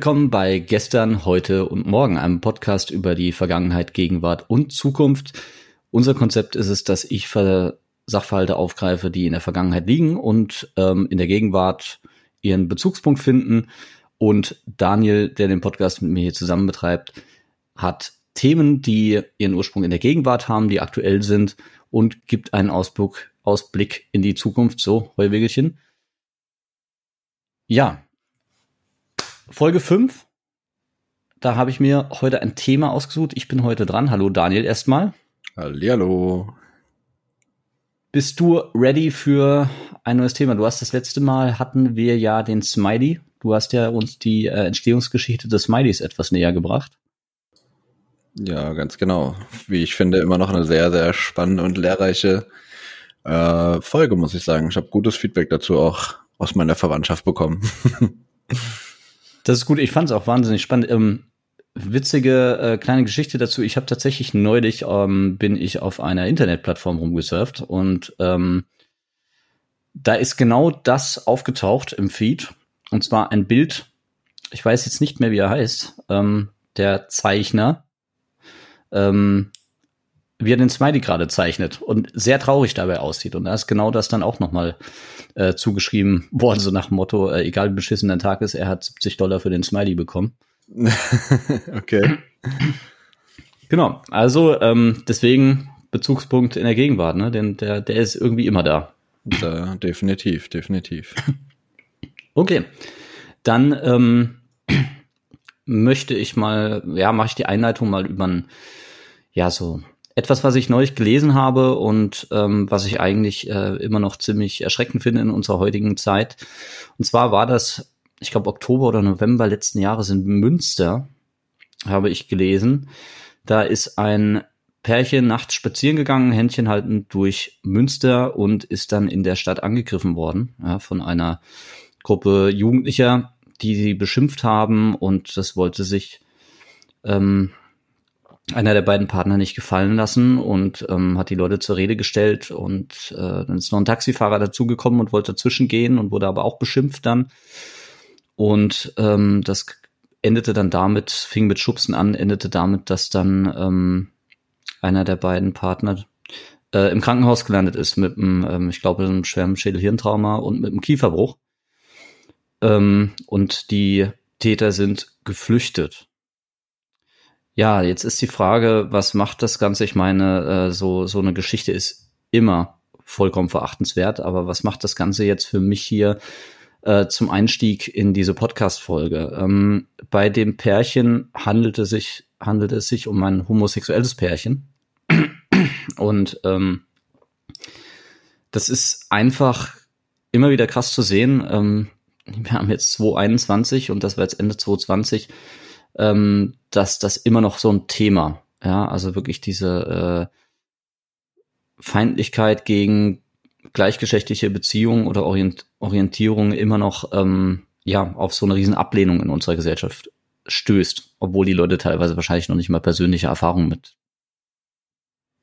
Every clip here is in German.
Willkommen bei Gestern, heute und morgen, einem Podcast über die Vergangenheit, Gegenwart und Zukunft. Unser Konzept ist es, dass ich Sachverhalte aufgreife, die in der Vergangenheit liegen und ähm, in der Gegenwart ihren Bezugspunkt finden. Und Daniel, der den Podcast mit mir hier zusammen betreibt, hat Themen, die ihren Ursprung in der Gegenwart haben, die aktuell sind und gibt einen Ausblick, Ausblick in die Zukunft. So, Heuwegelchen. Ja, Folge 5. Da habe ich mir heute ein Thema ausgesucht. Ich bin heute dran. Hallo Daniel erstmal. Hallihallo. Bist du ready für ein neues Thema? Du hast das letzte Mal hatten wir ja den Smiley. Du hast ja uns die äh, Entstehungsgeschichte des Smileys etwas näher gebracht. Ja, ganz genau. Wie ich finde, immer noch eine sehr, sehr spannende und lehrreiche äh, Folge, muss ich sagen. Ich habe gutes Feedback dazu auch aus meiner Verwandtschaft bekommen. Das ist gut. Ich fand es auch wahnsinnig spannend. Ähm, witzige äh, kleine Geschichte dazu. Ich habe tatsächlich neulich ähm, bin ich auf einer Internetplattform rumgesurft und ähm, da ist genau das aufgetaucht im Feed und zwar ein Bild. Ich weiß jetzt nicht mehr, wie er heißt. Ähm, der Zeichner. Ähm, wie er den Smiley gerade zeichnet und sehr traurig dabei aussieht. Und da ist genau das dann auch nochmal äh, zugeschrieben worden, so nach dem Motto, äh, egal wie beschissen der Tag ist, er hat 70 Dollar für den Smiley bekommen. okay. Genau, also ähm, deswegen Bezugspunkt in der Gegenwart, ne? Denn der, der ist irgendwie immer da. da definitiv, definitiv. Okay, dann ähm, möchte ich mal, ja, mache ich die Einleitung mal über ein, ja, so etwas, was ich neulich gelesen habe und ähm, was ich eigentlich äh, immer noch ziemlich erschreckend finde in unserer heutigen Zeit. Und zwar war das, ich glaube, Oktober oder November letzten Jahres in Münster, habe ich gelesen. Da ist ein Pärchen nachts spazieren gegangen, Händchen haltend durch Münster und ist dann in der Stadt angegriffen worden ja, von einer Gruppe Jugendlicher, die sie beschimpft haben und das wollte sich ähm, einer der beiden Partner nicht gefallen lassen und ähm, hat die Leute zur Rede gestellt und äh, dann ist noch ein Taxifahrer dazugekommen und wollte dazwischen gehen und wurde aber auch beschimpft dann. Und ähm, das endete dann damit, fing mit Schubsen an, endete damit, dass dann ähm, einer der beiden Partner äh, im Krankenhaus gelandet ist mit einem, ähm, ich glaube, einem schweren Schädelhirntrauma und mit einem Kieferbruch. Ähm, und die Täter sind geflüchtet. Ja, jetzt ist die Frage, was macht das Ganze? Ich meine, äh, so, so eine Geschichte ist immer vollkommen verachtenswert, aber was macht das Ganze jetzt für mich hier äh, zum Einstieg in diese Podcast-Folge? Ähm, bei dem Pärchen handelte sich, handelte es sich um ein homosexuelles Pärchen. Und ähm, das ist einfach immer wieder krass zu sehen. Ähm, wir haben jetzt 2021 und das war jetzt Ende 2020 ähm, dass das immer noch so ein Thema, ja, also wirklich diese äh, Feindlichkeit gegen gleichgeschlechtliche Beziehungen oder Orient Orientierung immer noch ähm, ja auf so eine riesen Ablehnung in unserer Gesellschaft stößt, obwohl die Leute teilweise wahrscheinlich noch nicht mal persönliche Erfahrungen mit,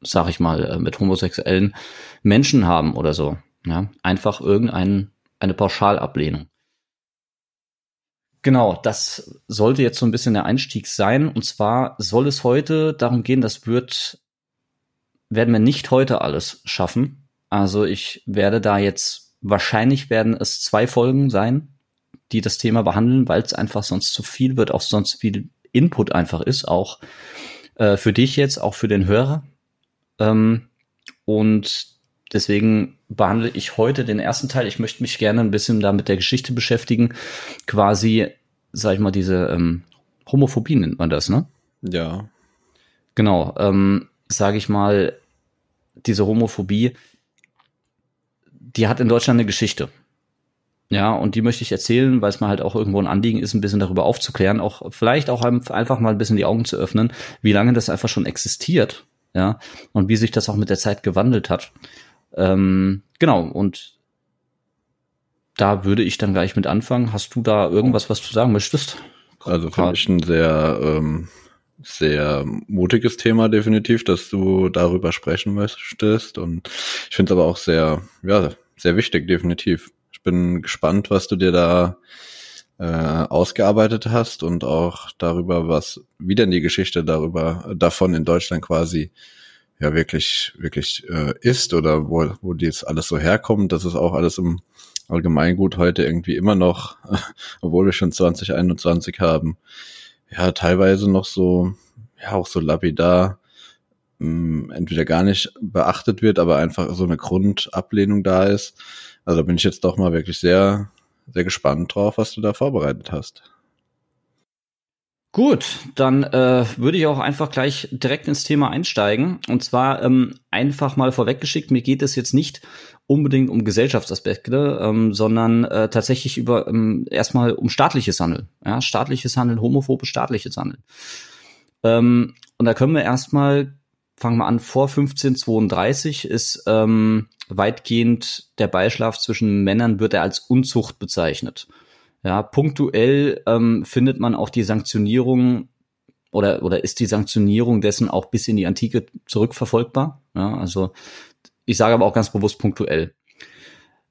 sag ich mal, äh, mit homosexuellen Menschen haben oder so. Ja, einfach irgendeine eine Pauschalablehnung. Genau, das sollte jetzt so ein bisschen der Einstieg sein. Und zwar soll es heute darum gehen, das wird, werden wir nicht heute alles schaffen. Also ich werde da jetzt, wahrscheinlich werden es zwei Folgen sein, die das Thema behandeln, weil es einfach sonst zu viel wird, auch sonst viel Input einfach ist, auch äh, für dich jetzt, auch für den Hörer. Ähm, und deswegen behandle ich heute den ersten Teil. Ich möchte mich gerne ein bisschen da mit der Geschichte beschäftigen. Quasi, sag ich mal, diese ähm, Homophobie nennt man das, ne? Ja. Genau, ähm, sage ich mal, diese Homophobie, die hat in Deutschland eine Geschichte. Ja, und die möchte ich erzählen, weil es mir halt auch irgendwo ein Anliegen ist, ein bisschen darüber aufzuklären, auch vielleicht auch einfach mal ein bisschen die Augen zu öffnen, wie lange das einfach schon existiert, ja, und wie sich das auch mit der Zeit gewandelt hat. Ähm, genau, und da würde ich dann gleich mit anfangen. Hast du da irgendwas, was du sagen möchtest? Also für mich ein sehr, ähm, sehr mutiges Thema definitiv, dass du darüber sprechen möchtest. Und ich finde es aber auch sehr, ja, sehr wichtig, definitiv. Ich bin gespannt, was du dir da äh, ausgearbeitet hast und auch darüber, was wie denn die Geschichte darüber davon in Deutschland quasi ja wirklich wirklich äh, ist oder wo wo dies alles so herkommt, das ist auch alles im Allgemeingut heute irgendwie immer noch, obwohl wir schon 2021 haben, ja teilweise noch so ja auch so lapidar mh, entweder gar nicht beachtet wird, aber einfach so eine Grundablehnung da ist. Also da bin ich jetzt doch mal wirklich sehr sehr gespannt drauf, was du da vorbereitet hast. Gut, dann äh, würde ich auch einfach gleich direkt ins Thema einsteigen. Und zwar ähm, einfach mal vorweggeschickt, mir geht es jetzt nicht unbedingt um Gesellschaftsaspekte, ähm, sondern äh, tatsächlich über ähm, erstmal um staatliches Handeln. Ja, staatliches Handeln, homophobe staatliches Handeln. Ähm, und da können wir erstmal, fangen wir an, vor 1532 ist ähm, weitgehend der Beischlaf zwischen Männern wird er als Unzucht bezeichnet. Ja, punktuell ähm, findet man auch die Sanktionierung oder, oder ist die Sanktionierung dessen auch bis in die Antike zurückverfolgbar. Ja, also ich sage aber auch ganz bewusst punktuell.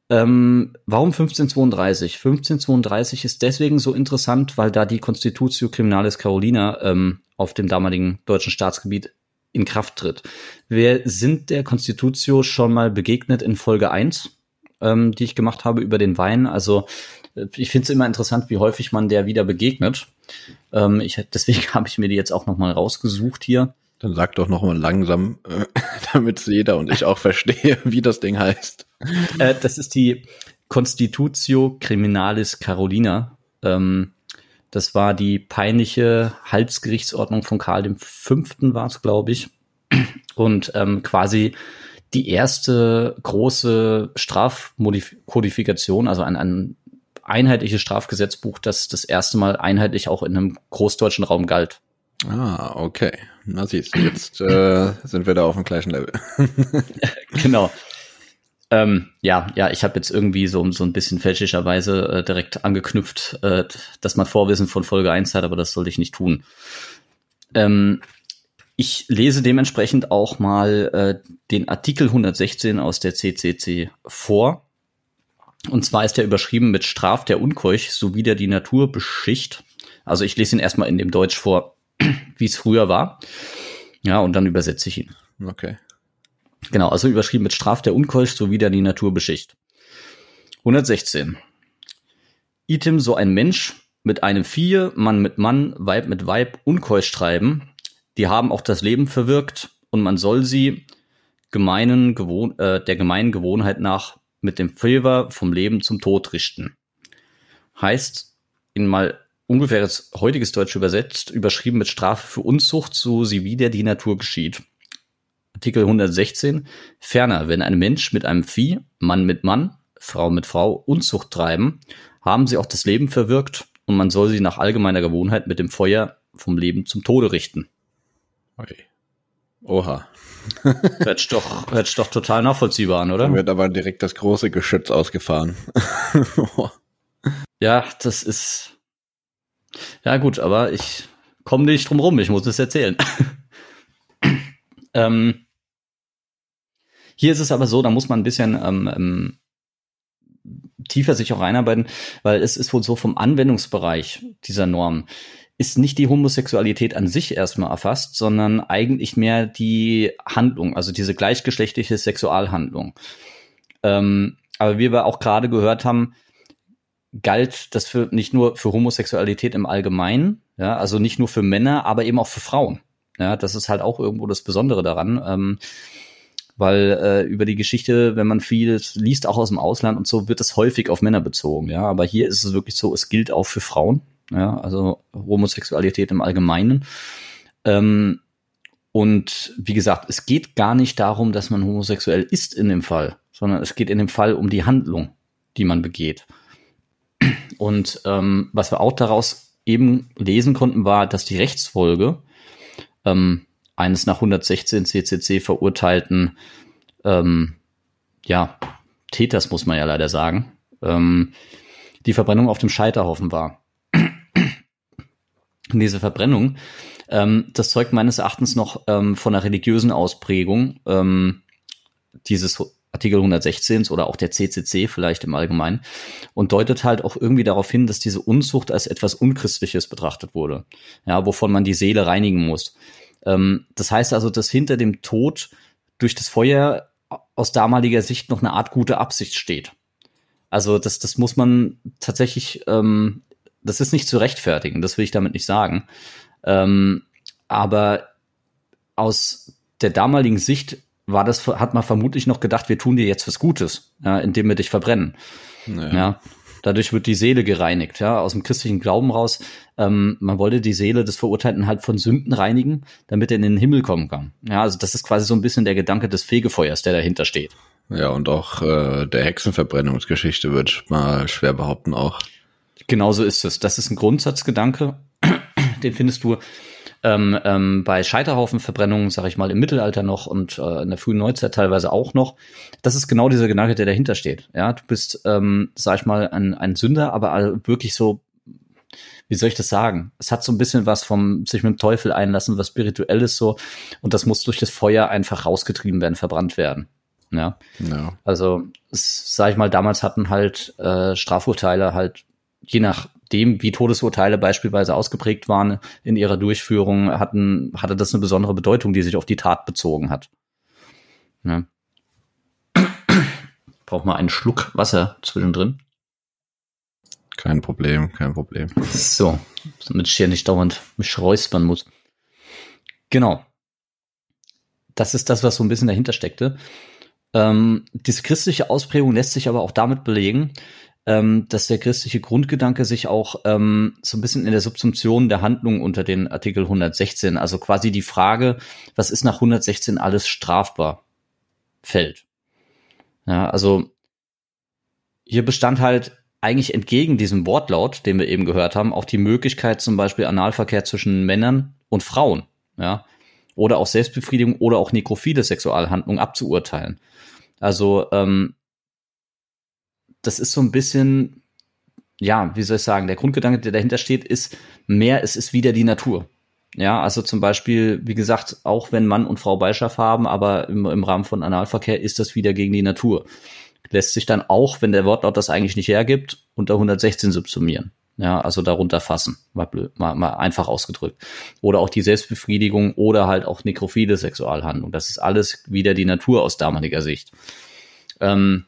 Ähm, warum 1532? 1532 ist deswegen so interessant, weil da die Constitutio Criminalis Carolina ähm, auf dem damaligen deutschen Staatsgebiet in Kraft tritt. Wir sind der Constitutio schon mal begegnet in Folge 1, ähm, die ich gemacht habe über den Wein. Also ich finde es immer interessant, wie häufig man der wieder begegnet. Ähm, ich, deswegen habe ich mir die jetzt auch noch mal rausgesucht hier. Dann sag doch noch mal langsam, äh, damit jeder und ich auch verstehe, wie das Ding heißt. Äh, das ist die Constitutio Criminalis Carolina. Ähm, das war die peinliche Halsgerichtsordnung von Karl V. war es, glaube ich. Und ähm, quasi die erste große Strafkodifikation, also ein, ein einheitliches Strafgesetzbuch, das das erste Mal einheitlich auch in einem großdeutschen Raum galt. Ah, okay. Na siehst du, jetzt äh, sind wir da auf dem gleichen Level. genau. Ähm, ja, ja, ich habe jetzt irgendwie so, so ein bisschen fälschlicherweise äh, direkt angeknüpft, äh, dass man Vorwissen von Folge 1 hat, aber das sollte ich nicht tun. Ähm, ich lese dementsprechend auch mal äh, den Artikel 116 aus der CCC vor. Und zwar ist er überschrieben mit Straf der Unkeuch sowie der die Natur beschicht. Also ich lese ihn erstmal in dem Deutsch vor, wie es früher war. Ja, und dann übersetze ich ihn. Okay. Genau, also überschrieben mit Straf der Unkeusch sowie der die Natur beschicht. 116. Item so ein Mensch mit einem Vieh, Mann mit Mann, Weib mit Weib unkeusch treiben, die haben auch das Leben verwirkt und man soll sie gemeinen Gewohn äh, der gemeinen Gewohnheit nach mit dem Flavor vom Leben zum Tod richten. Heißt, in mal ungefähres heutiges Deutsch übersetzt, überschrieben mit Strafe für Unzucht, so sie wieder die Natur geschieht. Artikel 116. Ferner, wenn ein Mensch mit einem Vieh, Mann mit Mann, Frau mit Frau Unzucht treiben, haben sie auch das Leben verwirkt und man soll sie nach allgemeiner Gewohnheit mit dem Feuer vom Leben zum Tode richten. Okay. Oha. hört sich doch, hört sich doch total nachvollziehbar an, oder? Dann wird aber direkt das große Geschütz ausgefahren. ja, das ist. Ja, gut, aber ich komme nicht drum rum, ich muss es erzählen. ähm, hier ist es aber so, da muss man ein bisschen ähm, ähm, tiefer sich auch reinarbeiten, weil es ist wohl so vom Anwendungsbereich dieser Norm ist nicht die Homosexualität an sich erstmal erfasst, sondern eigentlich mehr die Handlung, also diese gleichgeschlechtliche Sexualhandlung. Ähm, aber wie wir auch gerade gehört haben, galt das für nicht nur für Homosexualität im Allgemeinen, ja, also nicht nur für Männer, aber eben auch für Frauen. Ja, das ist halt auch irgendwo das Besondere daran. Ähm, weil äh, über die Geschichte, wenn man viel liest, auch aus dem Ausland und so, wird es häufig auf Männer bezogen. Ja, aber hier ist es wirklich so, es gilt auch für Frauen. Ja, also Homosexualität im Allgemeinen. Ähm, und wie gesagt, es geht gar nicht darum, dass man homosexuell ist in dem Fall, sondern es geht in dem Fall um die Handlung, die man begeht. Und ähm, was wir auch daraus eben lesen konnten, war, dass die Rechtsfolge ähm, eines nach 116 CCC verurteilten, ähm, ja, Täters muss man ja leider sagen, ähm, die Verbrennung auf dem Scheiterhaufen war. Diese Verbrennung, ähm, das zeugt meines Erachtens noch ähm, von einer religiösen Ausprägung ähm, dieses Artikel 116 oder auch der CCC vielleicht im Allgemeinen und deutet halt auch irgendwie darauf hin, dass diese Unzucht als etwas Unchristliches betrachtet wurde, ja, wovon man die Seele reinigen muss. Ähm, das heißt also, dass hinter dem Tod durch das Feuer aus damaliger Sicht noch eine Art gute Absicht steht. Also das, das muss man tatsächlich, ähm, das ist nicht zu rechtfertigen, das will ich damit nicht sagen. Ähm, aber aus der damaligen Sicht war das, hat man vermutlich noch gedacht, wir tun dir jetzt was Gutes, ja, indem wir dich verbrennen. Naja. Ja. Dadurch wird die Seele gereinigt, ja, aus dem christlichen Glauben raus. Ähm, man wollte die Seele des Verurteilten halt von Sünden reinigen, damit er in den Himmel kommen kann. Ja, also das ist quasi so ein bisschen der Gedanke des Fegefeuers, der dahinter steht. Ja, und auch äh, der Hexenverbrennungsgeschichte wird mal schwer behaupten auch. Genauso ist es. Das ist ein Grundsatzgedanke, den findest du ähm, ähm, bei Scheiterhaufenverbrennungen, sage ich mal, im Mittelalter noch und äh, in der frühen Neuzeit teilweise auch noch. Das ist genau dieser Gedanke, der dahinter steht. Ja, du bist, ähm, sag ich mal, ein, ein Sünder, aber wirklich so, wie soll ich das sagen? Es hat so ein bisschen was vom sich mit dem Teufel einlassen, was spirituelles so, und das muss durch das Feuer einfach rausgetrieben werden, verbrannt werden. Ja. ja. Also, sag ich mal, damals hatten halt äh, Strafurteile halt je nachdem, wie Todesurteile beispielsweise ausgeprägt waren in ihrer Durchführung, hatten, hatte das eine besondere Bedeutung, die sich auf die Tat bezogen hat. Ja. Braucht mal einen Schluck Wasser zwischendrin. Kein Problem, kein Problem. So, damit ich hier nicht dauernd mich räuspern muss. Genau. Das ist das, was so ein bisschen dahinter steckte. Ähm, diese christliche Ausprägung lässt sich aber auch damit belegen, ähm, dass der christliche Grundgedanke sich auch ähm, so ein bisschen in der Subsumption der Handlung unter den Artikel 116, also quasi die Frage, was ist nach 116 alles strafbar, fällt. Ja, also hier bestand halt eigentlich entgegen diesem Wortlaut, den wir eben gehört haben, auch die Möglichkeit zum Beispiel Analverkehr zwischen Männern und Frauen, ja, oder auch Selbstbefriedigung oder auch nekrophile Sexualhandlungen abzuurteilen. Also ähm, das ist so ein bisschen, ja, wie soll ich sagen, der Grundgedanke, der dahinter steht, ist mehr, es ist wieder die Natur. Ja, also zum Beispiel, wie gesagt, auch wenn Mann und Frau Beischaff haben, aber im, im Rahmen von Analverkehr ist das wieder gegen die Natur. Lässt sich dann auch, wenn der Wortlaut das eigentlich nicht hergibt, unter 116 subsumieren. Ja, also darunter fassen, mal, blöd, mal, mal einfach ausgedrückt. Oder auch die Selbstbefriedigung oder halt auch nekrophile Sexualhandlung. Das ist alles wieder die Natur aus damaliger Sicht. Ähm,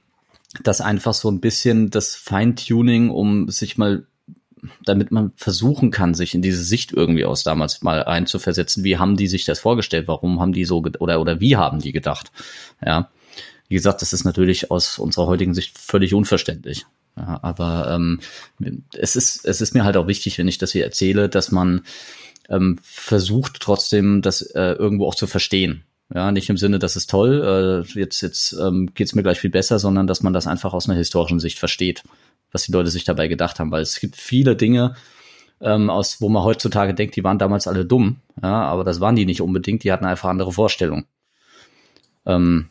das einfach so ein bisschen das Feintuning, um sich mal, damit man versuchen kann, sich in diese Sicht irgendwie aus damals mal einzuversetzen. Wie haben die sich das vorgestellt? Warum haben die so oder oder wie haben die gedacht? Ja, wie gesagt, das ist natürlich aus unserer heutigen Sicht völlig unverständlich. Ja, aber ähm, es ist es ist mir halt auch wichtig, wenn ich das hier erzähle, dass man ähm, versucht trotzdem, das äh, irgendwo auch zu verstehen. Ja, nicht im Sinne, das ist toll, äh, jetzt, jetzt ähm, geht mir gleich viel besser, sondern dass man das einfach aus einer historischen Sicht versteht, was die Leute sich dabei gedacht haben. Weil es gibt viele Dinge, ähm, aus wo man heutzutage denkt, die waren damals alle dumm, ja, aber das waren die nicht unbedingt, die hatten einfach andere Vorstellungen. Ähm,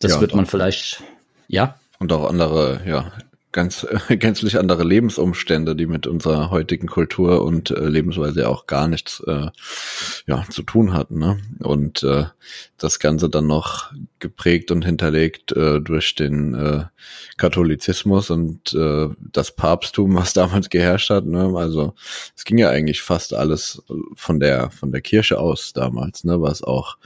das ja, wird man vielleicht, ja. Und auch andere, ja, ganz äh, gänzlich andere Lebensumstände, die mit unserer heutigen Kultur und äh, Lebensweise auch gar nichts äh, ja, zu tun hatten. Ne? Und äh, das Ganze dann noch geprägt und hinterlegt äh, durch den äh, Katholizismus und äh, das Papsttum, was damals geherrscht hat. Ne? Also es ging ja eigentlich fast alles von der von der Kirche aus damals, ne? was auch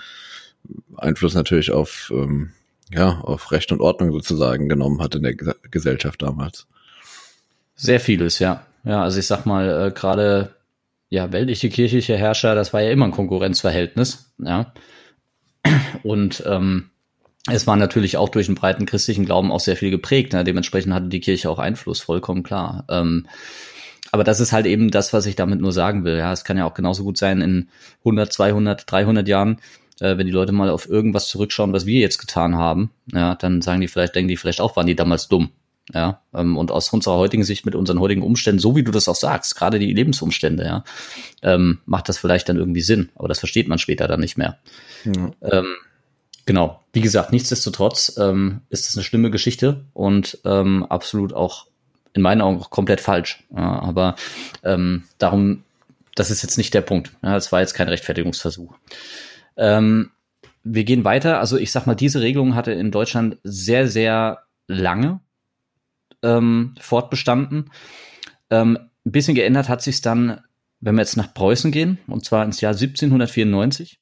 Einfluss natürlich auf ähm, ja, auf Recht und Ordnung sozusagen genommen hat in der Gesellschaft damals. Sehr vieles, ja. Ja, also ich sag mal, äh, gerade ja, weltliche kirchliche Herrscher, das war ja immer ein Konkurrenzverhältnis, ja. Und ähm, es war natürlich auch durch den breiten christlichen Glauben auch sehr viel geprägt. Ne? Dementsprechend hatte die Kirche auch Einfluss, vollkommen klar. Ähm, aber das ist halt eben das, was ich damit nur sagen will. Ja, es kann ja auch genauso gut sein in 100, 200, 300 Jahren, äh, wenn die Leute mal auf irgendwas zurückschauen, was wir jetzt getan haben, ja, dann sagen die vielleicht, denken die vielleicht auch, waren die damals dumm. Ja, ähm, und aus unserer heutigen Sicht mit unseren heutigen Umständen, so wie du das auch sagst, gerade die Lebensumstände, ja, ähm, macht das vielleicht dann irgendwie Sinn, aber das versteht man später dann nicht mehr. Ja. Ähm, genau, wie gesagt, nichtsdestotrotz ähm, ist es eine schlimme Geschichte und ähm, absolut auch in meinen Augen auch komplett falsch. Ja, aber ähm, darum, das ist jetzt nicht der Punkt. Ja, das war jetzt kein Rechtfertigungsversuch. Ähm, wir gehen weiter. Also ich sag mal, diese Regelung hatte in Deutschland sehr, sehr lange ähm, fortbestanden. Ähm, ein bisschen geändert hat sich dann, wenn wir jetzt nach Preußen gehen, und zwar ins Jahr 1794.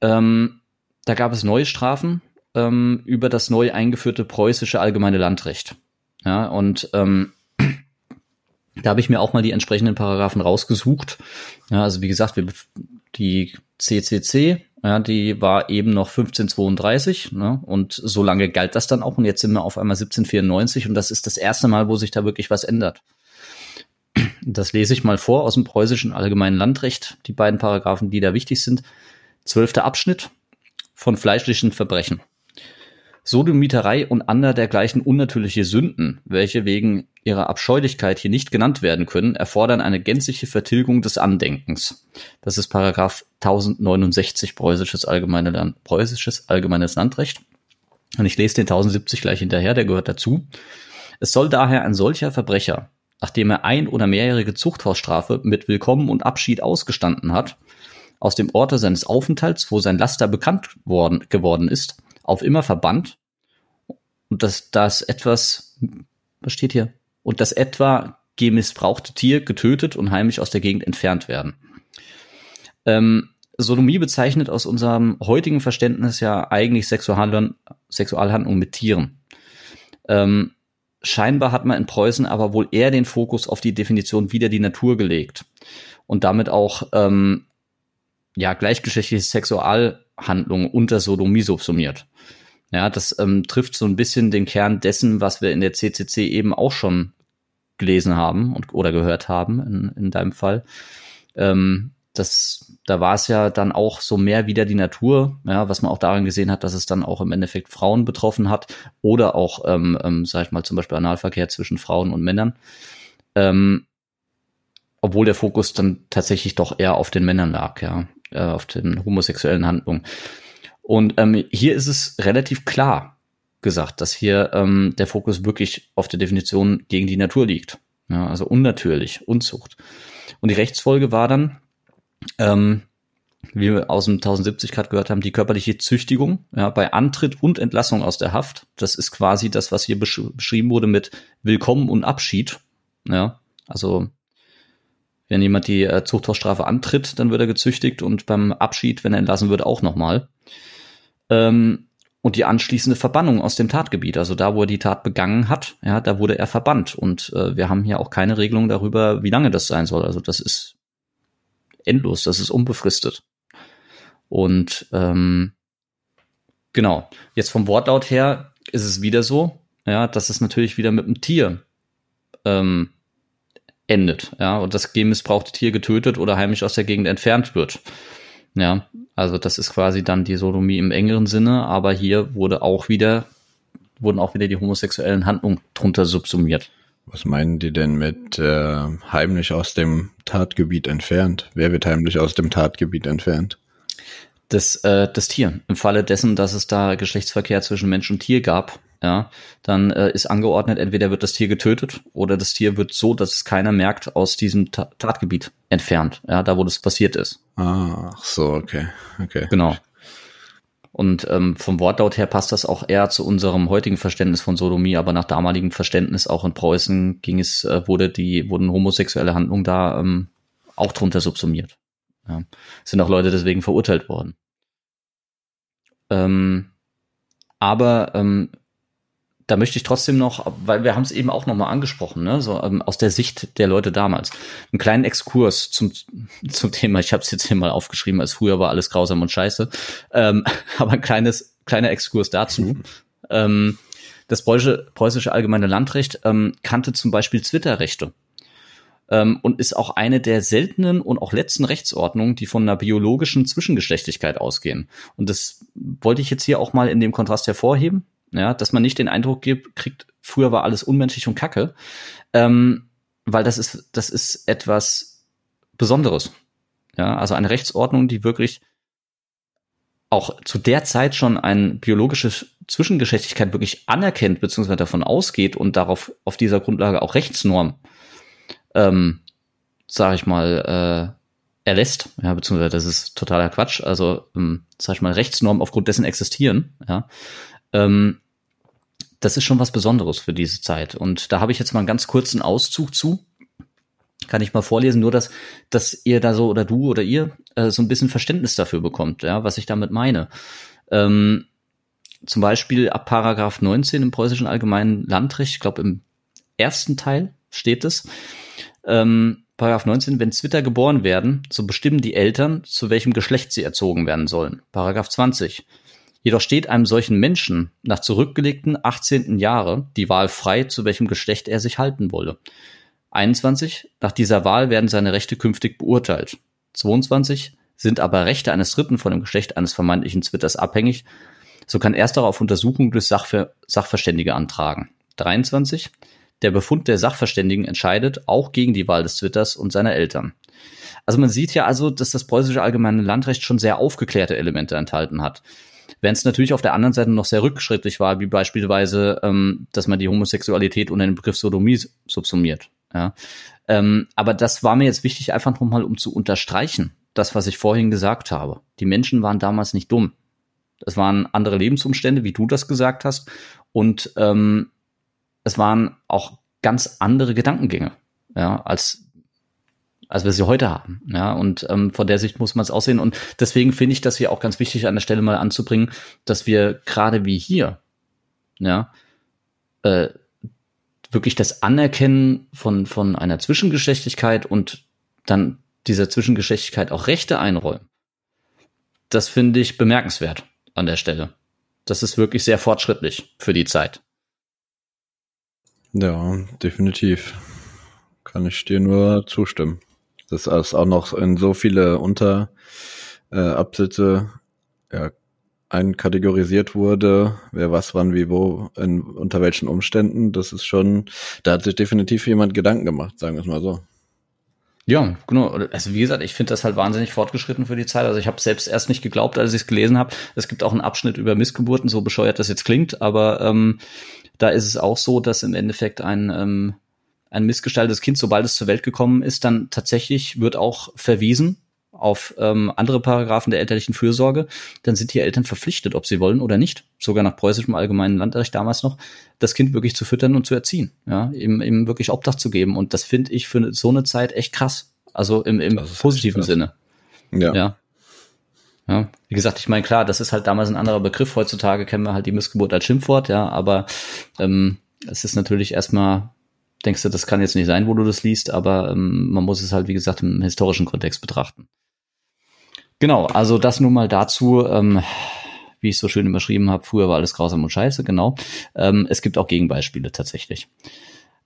Ähm, da gab es neue Strafen ähm, über das neu eingeführte preußische allgemeine Landrecht. Ja, und ähm, da habe ich mir auch mal die entsprechenden Paragraphen rausgesucht. Ja, also wie gesagt, wir, die CCC, ja, die war eben noch 1532 ne, und so lange galt das dann auch und jetzt sind wir auf einmal 1794 und das ist das erste Mal, wo sich da wirklich was ändert. Das lese ich mal vor aus dem preußischen allgemeinen Landrecht, die beiden Paragraphen, die da wichtig sind. Zwölfter Abschnitt von fleischlichen Verbrechen. Sodomiterei und andere dergleichen unnatürliche Sünden, welche wegen ihrer Abscheulichkeit hier nicht genannt werden können, erfordern eine gänzliche Vertilgung des Andenkens. Das ist Paragraph 1069 preußisches, allgemeine Land, preußisches allgemeines Landrecht. Und ich lese den 1070 gleich hinterher, der gehört dazu. Es soll daher ein solcher Verbrecher, nachdem er ein- oder mehrjährige Zuchthausstrafe mit Willkommen und Abschied ausgestanden hat, aus dem Orte seines Aufenthalts, wo sein Laster bekannt worden, geworden ist, auf immer verbannt und dass das etwas, was steht hier? Und das etwa gemissbrauchte Tier getötet und heimlich aus der Gegend entfernt werden. Ähm, Sodomie bezeichnet aus unserem heutigen Verständnis ja eigentlich Sexualhandlung, Sexualhandlung mit Tieren. Ähm, scheinbar hat man in Preußen aber wohl eher den Fokus auf die Definition wieder die Natur gelegt und damit auch ähm, ja gleichgeschlechtliche Sexualhandlungen unter Sodomie subsumiert. Ja, das ähm, trifft so ein bisschen den Kern dessen, was wir in der CCC eben auch schon gelesen haben und oder gehört haben in, in deinem Fall. Ähm, das, da war es ja dann auch so mehr wieder die Natur, ja, was man auch daran gesehen hat, dass es dann auch im Endeffekt Frauen betroffen hat oder auch, ähm, ähm, sag ich mal, zum Beispiel Analverkehr zwischen Frauen und Männern. Ähm, obwohl der Fokus dann tatsächlich doch eher auf den Männern lag, ja, äh, auf den homosexuellen Handlungen. Und ähm, hier ist es relativ klar gesagt, dass hier ähm, der Fokus wirklich auf der Definition gegen die Natur liegt. Ja, also unnatürlich, Unzucht. Und die Rechtsfolge war dann, ähm, wie wir aus dem 1070 Grad gehört haben, die körperliche Züchtigung ja, bei Antritt und Entlassung aus der Haft. Das ist quasi das, was hier besch beschrieben wurde mit Willkommen und Abschied. Ja, also wenn jemand die äh, Zuchthausstrafe antritt, dann wird er gezüchtigt und beim Abschied, wenn er entlassen wird, auch nochmal ähm, und die anschließende Verbannung aus dem Tatgebiet. Also da, wo er die Tat begangen hat, ja, da wurde er verbannt. Und äh, wir haben hier auch keine Regelung darüber, wie lange das sein soll. Also das ist endlos, das ist unbefristet. Und ähm, genau, jetzt vom Wortlaut her ist es wieder so, ja, dass es natürlich wieder mit einem Tier ähm, endet, ja, und das missbrauchte Tier getötet oder heimisch aus der Gegend entfernt wird. Ja, also das ist quasi dann die Sodomie im engeren Sinne, aber hier wurde auch wieder, wurden auch wieder die homosexuellen Handlungen drunter subsumiert. Was meinen die denn mit äh, heimlich aus dem Tatgebiet entfernt? Wer wird heimlich aus dem Tatgebiet entfernt? Das, äh, das Tier. Im Falle dessen, dass es da Geschlechtsverkehr zwischen Mensch und Tier gab, ja, dann äh, ist angeordnet, entweder wird das Tier getötet oder das Tier wird so, dass es keiner merkt, aus diesem Ta Tatgebiet entfernt, ja, da wo das passiert ist. Ah, ach so, okay, okay. Genau. Und ähm, vom Wortlaut her passt das auch eher zu unserem heutigen Verständnis von Sodomie, aber nach damaligem Verständnis auch in Preußen ging es, äh, wurde die, wurden homosexuelle Handlungen da ähm, auch drunter subsumiert. Ja. Sind auch Leute deswegen verurteilt worden. Ähm, aber ähm, da möchte ich trotzdem noch, weil wir haben es eben auch nochmal angesprochen, ne, so ähm, aus der Sicht der Leute damals, einen kleinen Exkurs zum, zum Thema. Ich habe es jetzt hier mal aufgeschrieben, als früher war alles grausam und scheiße, ähm, aber ein kleines kleiner Exkurs dazu. Ähm, das preußische, preußische allgemeine Landrecht ähm, kannte zum Beispiel Zwitterrechte ähm, und ist auch eine der seltenen und auch letzten Rechtsordnungen, die von einer biologischen Zwischengeschlechtlichkeit ausgehen. Und das wollte ich jetzt hier auch mal in dem Kontrast hervorheben ja, dass man nicht den Eindruck gibt, kriegt, früher war alles unmenschlich und kacke, ähm, weil das ist, das ist etwas Besonderes. Ja, also eine Rechtsordnung, die wirklich auch zu der Zeit schon eine biologische Zwischengeschlechtlichkeit wirklich anerkennt, beziehungsweise davon ausgeht und darauf, auf dieser Grundlage auch Rechtsnorm, ähm, sage ich mal, äh, erlässt, ja, beziehungsweise das ist totaler Quatsch, also ähm, sag ich mal, Rechtsnormen aufgrund dessen existieren, ja, ähm, das ist schon was Besonderes für diese Zeit. Und da habe ich jetzt mal einen ganz kurzen Auszug zu. Kann ich mal vorlesen, nur dass, dass ihr da so oder du oder ihr äh, so ein bisschen Verständnis dafür bekommt, ja, was ich damit meine. Ähm, zum Beispiel ab Paragraph 19 im preußischen Allgemeinen Landrecht, ich glaube im ersten Teil steht es, ähm, Paragraph 19, wenn Zwitter geboren werden, so bestimmen die Eltern, zu welchem Geschlecht sie erzogen werden sollen. Paragraph 20. Jedoch steht einem solchen Menschen nach zurückgelegten 18. Jahre die Wahl frei, zu welchem Geschlecht er sich halten wolle. 21. Nach dieser Wahl werden seine Rechte künftig beurteilt. 22. Sind aber Rechte eines Dritten von dem Geschlecht eines vermeintlichen Zwitters abhängig, so kann ersterer auf Untersuchung durch Sachver Sachverständige antragen. 23. Der Befund der Sachverständigen entscheidet auch gegen die Wahl des Twitters und seiner Eltern. Also man sieht ja also, dass das preußische allgemeine Landrecht schon sehr aufgeklärte Elemente enthalten hat. Wenn es natürlich auf der anderen Seite noch sehr rückschrittlich war, wie beispielsweise, ähm, dass man die Homosexualität unter den Begriff Sodomie subsumiert. Ja. Ähm, aber das war mir jetzt wichtig, einfach nochmal, um zu unterstreichen, das, was ich vorhin gesagt habe. Die Menschen waren damals nicht dumm. Das waren andere Lebensumstände, wie du das gesagt hast. Und ähm, es waren auch ganz andere Gedankengänge, ja, als als wir sie heute haben. Ja, und ähm, von der Sicht muss man es aussehen. Und deswegen finde ich das hier auch ganz wichtig, an der Stelle mal anzubringen, dass wir gerade wie hier, ja, äh, wirklich das Anerkennen von, von einer Zwischengeschlechtlichkeit und dann dieser Zwischengeschlechtlichkeit auch Rechte einräumen. Das finde ich bemerkenswert an der Stelle. Das ist wirklich sehr fortschrittlich für die Zeit. Ja, definitiv. Kann ich dir nur zustimmen. Das ist auch noch in so viele Unterabsätze äh, ja, einkategorisiert wurde, wer was, wann, wie, wo, in, unter welchen Umständen. Das ist schon, da hat sich definitiv jemand Gedanken gemacht, sagen wir es mal so. Ja, genau. Also wie gesagt, ich finde das halt wahnsinnig fortgeschritten für die Zeit. Also ich habe selbst erst nicht geglaubt, als ich es gelesen habe. Es gibt auch einen Abschnitt über Missgeburten, so bescheuert das jetzt klingt, aber ähm, da ist es auch so, dass im Endeffekt ein ähm, ein missgestaltetes Kind, sobald es zur Welt gekommen ist, dann tatsächlich wird auch verwiesen auf ähm, andere Paragraphen der elterlichen Fürsorge, dann sind die Eltern verpflichtet, ob sie wollen oder nicht, sogar nach preußischem allgemeinen Landrecht damals noch, das Kind wirklich zu füttern und zu erziehen, ja, ihm, ihm wirklich Obdach zu geben. Und das finde ich für so eine Zeit echt krass. Also im, im positiven Sinne. Ja. ja. Ja, wie gesagt, ich meine, klar, das ist halt damals ein anderer Begriff. Heutzutage kennen wir halt die Missgeburt als Schimpfwort, ja, aber ähm, es ist natürlich erstmal denkst du, das kann jetzt nicht sein, wo du das liest, aber ähm, man muss es halt, wie gesagt, im historischen Kontext betrachten. Genau, also das nun mal dazu, ähm, wie ich so schön überschrieben habe, früher war alles grausam und scheiße, genau. Ähm, es gibt auch Gegenbeispiele tatsächlich.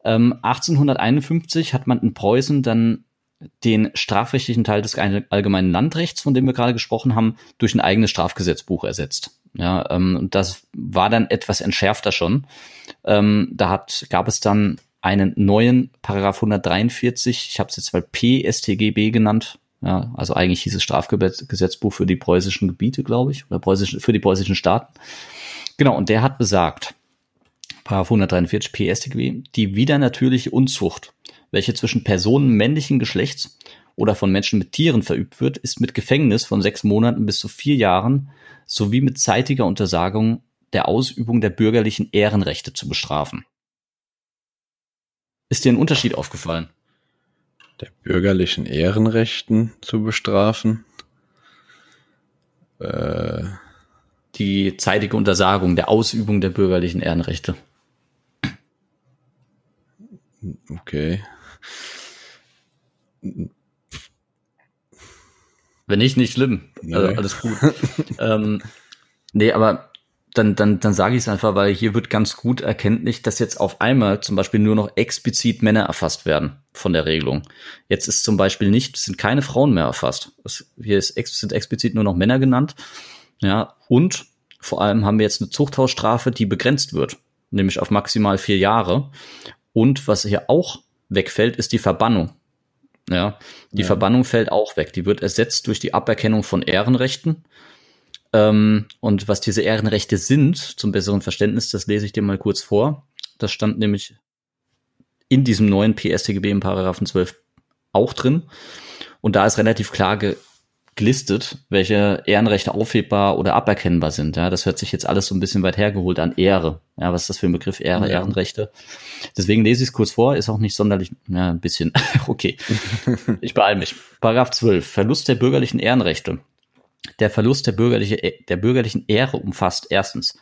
Ähm, 1851 hat man in Preußen dann den strafrechtlichen Teil des allgemeinen Landrechts, von dem wir gerade gesprochen haben, durch ein eigenes Strafgesetzbuch ersetzt. Ja, ähm, das war dann etwas entschärfter schon. Ähm, da hat, gab es dann einen neuen Paragraph 143, ich habe es jetzt mal PSTGB genannt, ja, also eigentlich hieß es Strafgesetzbuch für die preußischen Gebiete, glaube ich, oder preußischen, für die preußischen Staaten. Genau, und der hat besagt, Paragraph 143 PSTGB, die wieder natürliche Unzucht, welche zwischen Personen männlichen Geschlechts oder von Menschen mit Tieren verübt wird, ist mit Gefängnis von sechs Monaten bis zu vier Jahren sowie mit zeitiger Untersagung der Ausübung der bürgerlichen Ehrenrechte zu bestrafen. Ist dir ein Unterschied aufgefallen? Der bürgerlichen Ehrenrechten zu bestrafen? Äh. Die zeitige Untersagung der Ausübung der bürgerlichen Ehrenrechte. Okay. Wenn nicht, nicht schlimm. Nee. Also alles gut. ähm, nee, aber dann, dann, dann sage ich es einfach, weil hier wird ganz gut erkenntlich, dass jetzt auf einmal zum Beispiel nur noch explizit Männer erfasst werden von der Regelung. Jetzt ist zum Beispiel nicht, sind keine Frauen mehr erfasst. Es, hier ist, sind explizit nur noch Männer genannt. Ja, und vor allem haben wir jetzt eine Zuchthausstrafe, die begrenzt wird, nämlich auf maximal vier Jahre. Und was hier auch wegfällt, ist die Verbannung. Ja, die ja. Verbannung fällt auch weg. Die wird ersetzt durch die Aberkennung von Ehrenrechten ähm, und was diese Ehrenrechte sind, zum besseren Verständnis, das lese ich dir mal kurz vor. Das stand nämlich in diesem neuen PSTGB im Paragraphen 12 auch drin. Und da ist relativ klar ge gelistet, welche Ehrenrechte aufhebbar oder aberkennbar sind. Ja, das hört sich jetzt alles so ein bisschen weit hergeholt an Ehre. Ja, was ist das für ein Begriff? Ehre, ja. Ehrenrechte. Deswegen lese ich es kurz vor, ist auch nicht sonderlich, ja, ein bisschen, okay. Ich beeile mich. Paragraph 12. Verlust der bürgerlichen Ehrenrechte. Der Verlust der, bürgerliche, der bürgerlichen Ehre umfasst erstens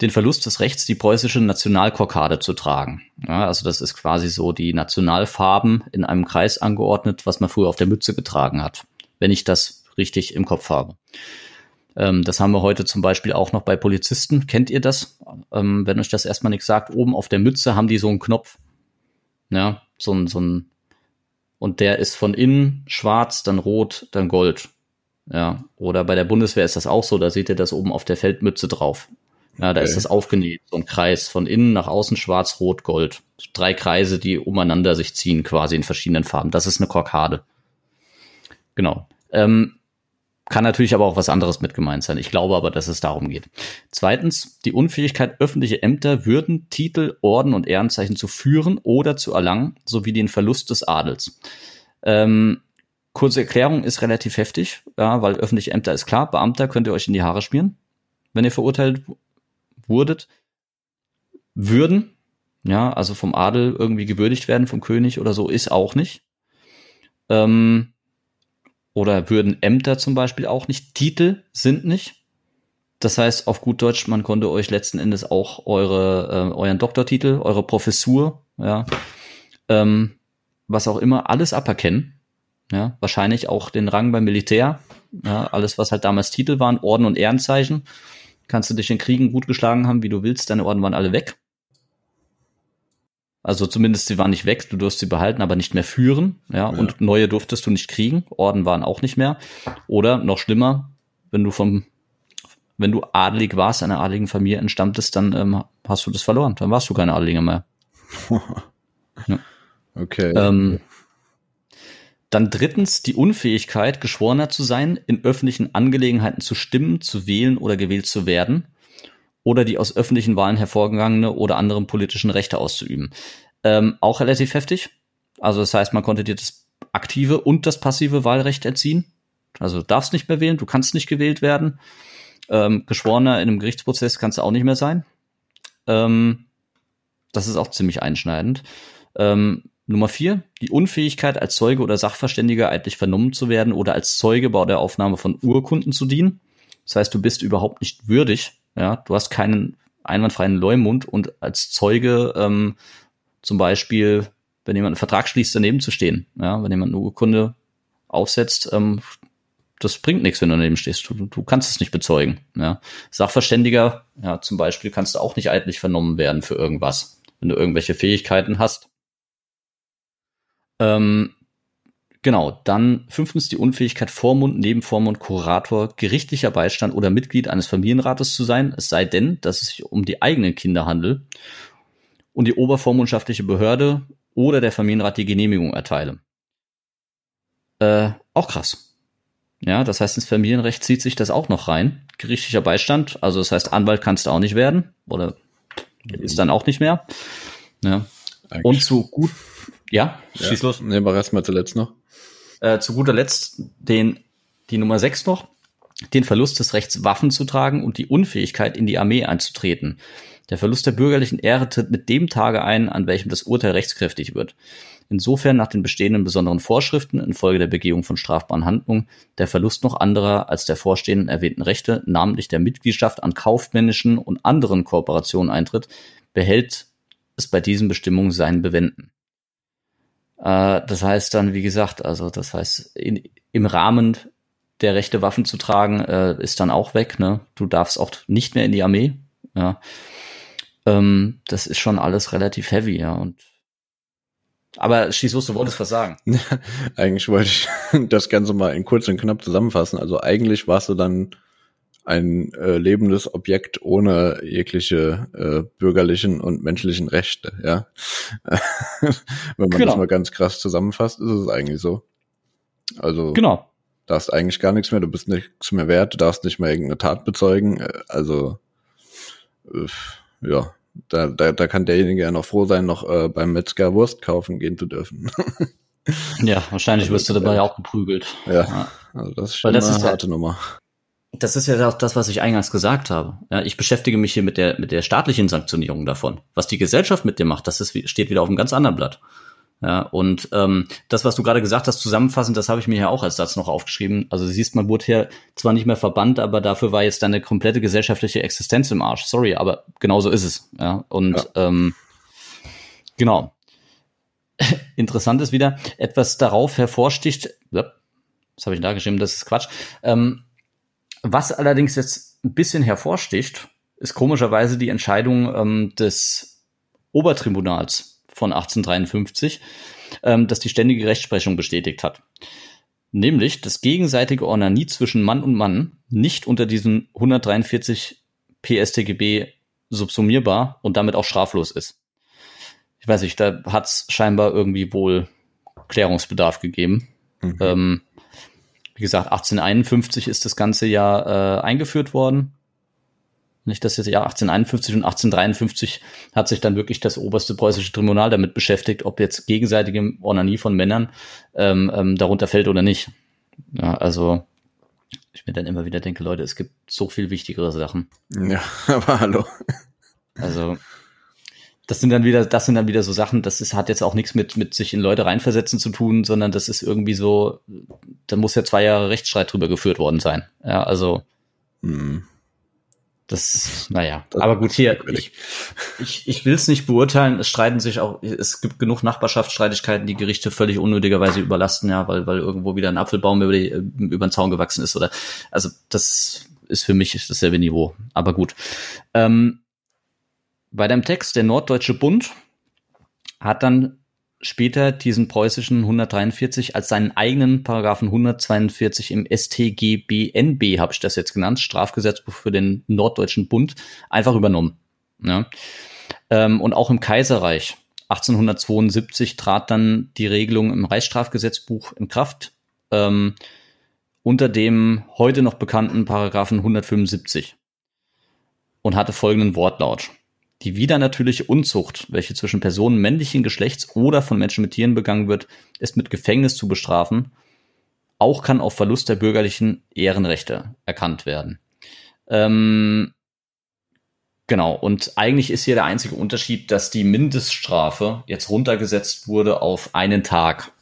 den Verlust des Rechts, die preußische Nationalkorkade zu tragen. Ja, also das ist quasi so die Nationalfarben in einem Kreis angeordnet, was man früher auf der Mütze getragen hat wenn ich das richtig im Kopf habe. Ähm, das haben wir heute zum Beispiel auch noch bei Polizisten. Kennt ihr das? Ähm, wenn euch das erstmal nichts sagt, oben auf der Mütze haben die so einen Knopf. Ja, so ein, so ein, und der ist von innen schwarz, dann rot, dann gold. Ja, oder bei der Bundeswehr ist das auch so, da seht ihr das oben auf der Feldmütze drauf. Ja, da okay. ist das aufgenäht, so ein Kreis von innen nach außen schwarz, rot, gold. Drei Kreise, die umeinander sich ziehen, quasi in verschiedenen Farben. Das ist eine Korkade. Genau. Ähm, kann natürlich aber auch was anderes mit gemeint sein. Ich glaube aber, dass es darum geht. Zweitens, die Unfähigkeit, öffentliche Ämter, Würden, Titel, Orden und Ehrenzeichen zu führen oder zu erlangen, sowie den Verlust des Adels. Ähm, kurze Erklärung ist relativ heftig, ja, weil öffentliche Ämter ist klar, Beamter könnt ihr euch in die Haare schmieren, wenn ihr verurteilt wurdet. Würden, ja, also vom Adel irgendwie gewürdigt werden, vom König oder so, ist auch nicht. Ähm, oder würden Ämter zum Beispiel auch nicht. Titel sind nicht. Das heißt, auf gut Deutsch, man konnte euch letzten Endes auch eure, äh, euren Doktortitel, eure Professur, ja, ähm, was auch immer, alles aberkennen. Ja, wahrscheinlich auch den Rang beim Militär. Ja, alles, was halt damals Titel waren, Orden und Ehrenzeichen. Kannst du dich in Kriegen gut geschlagen haben, wie du willst, deine Orden waren alle weg. Also zumindest sie waren nicht weg, du durfst sie behalten, aber nicht mehr führen, ja, ja, und neue durftest du nicht kriegen, Orden waren auch nicht mehr. Oder noch schlimmer, wenn du vom, wenn du adelig warst, einer adeligen Familie entstammtest, dann ähm, hast du das verloren, dann warst du keine Adelige mehr. ja. Okay. Ähm, dann drittens die Unfähigkeit, Geschworener zu sein, in öffentlichen Angelegenheiten zu stimmen, zu wählen oder gewählt zu werden oder die aus öffentlichen Wahlen hervorgegangene oder anderen politischen Rechte auszuüben. Ähm, auch relativ heftig. Also das heißt, man konnte dir das aktive und das passive Wahlrecht erziehen. Also du darfst nicht mehr wählen, du kannst nicht gewählt werden. Ähm, Geschworener in einem Gerichtsprozess kannst du auch nicht mehr sein. Ähm, das ist auch ziemlich einschneidend. Ähm, Nummer vier, die Unfähigkeit, als Zeuge oder Sachverständiger eidlich vernommen zu werden oder als Zeuge bei der Aufnahme von Urkunden zu dienen. Das heißt, du bist überhaupt nicht würdig, ja, du hast keinen einwandfreien Leumund und als Zeuge ähm, zum Beispiel, wenn jemand einen Vertrag schließt, daneben zu stehen. Ja, wenn jemand eine Urkunde aufsetzt, ähm, das bringt nichts, wenn du daneben stehst. Du, du kannst es nicht bezeugen. Ja. Sachverständiger, ja, zum Beispiel, kannst du auch nicht eidlich vernommen werden für irgendwas, wenn du irgendwelche Fähigkeiten hast. Ähm, Genau, dann fünftens die Unfähigkeit, Vormund, Nebenvormund, Kurator, gerichtlicher Beistand oder Mitglied eines Familienrates zu sein, es sei denn, dass es sich um die eigenen Kinder handelt und die obervormundschaftliche Behörde oder der Familienrat die Genehmigung erteile. Äh, auch krass. Ja, das heißt, ins Familienrecht zieht sich das auch noch rein. Gerichtlicher Beistand, also das heißt, Anwalt kannst du auch nicht werden oder ist dann auch nicht mehr. Ja. Und zu gut, ja, schieß ja. los. Nehmen wir erstmal zuletzt noch. Äh, zu guter Letzt den, die Nummer 6 noch, den Verlust des Rechts, Waffen zu tragen und die Unfähigkeit, in die Armee einzutreten. Der Verlust der bürgerlichen Ehre tritt mit dem Tage ein, an welchem das Urteil rechtskräftig wird. Insofern nach den bestehenden besonderen Vorschriften infolge der Begehung von strafbaren Handlungen der Verlust noch anderer als der vorstehenden erwähnten Rechte, namentlich der Mitgliedschaft an kaufmännischen und anderen Kooperationen eintritt, behält es bei diesen Bestimmungen seinen Bewenden. Äh, das heißt dann, wie gesagt, also das heißt, in, im Rahmen der Rechte Waffen zu tragen, äh, ist dann auch weg. Ne? Du darfst auch nicht mehr in die Armee. Ja. Ähm, das ist schon alles relativ heavy, ja. Und aber schieß los, du wolltest was sagen. eigentlich wollte ich das Ganze mal in kurz und knapp zusammenfassen. Also eigentlich warst du dann ein äh, lebendes Objekt ohne jegliche äh, bürgerlichen und menschlichen Rechte, ja. Wenn man genau. das mal ganz krass zusammenfasst, ist es eigentlich so. Also genau. da hast eigentlich gar nichts mehr, du bist nichts mehr wert, du darfst nicht mehr irgendeine Tat bezeugen. Äh, also äh, ja, da, da, da kann derjenige ja noch froh sein, noch äh, beim Metzger Wurst kaufen gehen zu dürfen. Ja, wahrscheinlich wirst du dabei auch geprügelt. Ja, also das ist schon das eine ist harte ja, Nummer. Das ist ja auch das, was ich eingangs gesagt habe. Ja, ich beschäftige mich hier mit der, mit der staatlichen Sanktionierung davon. Was die Gesellschaft mit dir macht, das ist, steht wieder auf einem ganz anderen Blatt. Ja, und ähm, das, was du gerade gesagt hast, zusammenfassend, das habe ich mir ja auch als Satz noch aufgeschrieben. Also siehst, man wurde hier zwar nicht mehr verbannt, aber dafür war jetzt deine komplette gesellschaftliche Existenz im Arsch. Sorry, aber genau so ist es. Ja, und ja. Ähm, genau. Interessant ist wieder, etwas darauf hervorsticht, was habe ich da geschrieben, das ist Quatsch. Ähm, was allerdings jetzt ein bisschen hervorsticht, ist komischerweise die Entscheidung ähm, des Obertribunals von 1853, ähm, das die ständige Rechtsprechung bestätigt hat. Nämlich, dass gegenseitige Ornanie zwischen Mann und Mann nicht unter diesen 143 PSTGB subsumierbar und damit auch straflos ist. Ich weiß nicht, da hat es scheinbar irgendwie wohl Klärungsbedarf gegeben. Mhm. Ähm, wie gesagt, 1851 ist das ganze Jahr äh, eingeführt worden. Nicht, dass jetzt Jahr 1851 und 1853 hat sich dann wirklich das oberste preußische Tribunal damit beschäftigt, ob jetzt gegenseitige Ornanie von Männern ähm, ähm, darunter fällt oder nicht. Ja, also ich mir dann immer wieder denke, Leute, es gibt so viel wichtigere Sachen. Ja, aber hallo. Also das sind dann wieder, das sind dann wieder so Sachen, das ist, hat jetzt auch nichts mit, mit sich in Leute reinversetzen zu tun, sondern das ist irgendwie so, da muss ja zwei Jahre Rechtsstreit drüber geführt worden sein. Ja, also. Mhm. Das, naja, das aber gut, hier, ich, ich, ich will es nicht beurteilen, es streiten sich auch, es gibt genug Nachbarschaftsstreitigkeiten, die Gerichte völlig unnötigerweise überlasten, ja, weil, weil irgendwo wieder ein Apfelbaum über, die, über den Zaun gewachsen ist oder, also das ist für mich dasselbe Niveau, aber gut. Ähm, bei dem Text, der Norddeutsche Bund hat dann später diesen preußischen 143 als seinen eigenen Paragraphen 142 im StGBNB, habe ich das jetzt genannt, Strafgesetzbuch für den Norddeutschen Bund, einfach übernommen. Ja. Ähm, und auch im Kaiserreich 1872 trat dann die Regelung im Reichsstrafgesetzbuch in Kraft ähm, unter dem heute noch bekannten Paragraphen 175 und hatte folgenden Wortlaut. Die wieder natürliche Unzucht, welche zwischen Personen männlichen Geschlechts oder von Menschen mit Tieren begangen wird, ist mit Gefängnis zu bestrafen. Auch kann auf Verlust der bürgerlichen Ehrenrechte erkannt werden. Ähm, genau, und eigentlich ist hier der einzige Unterschied, dass die Mindeststrafe jetzt runtergesetzt wurde auf einen Tag.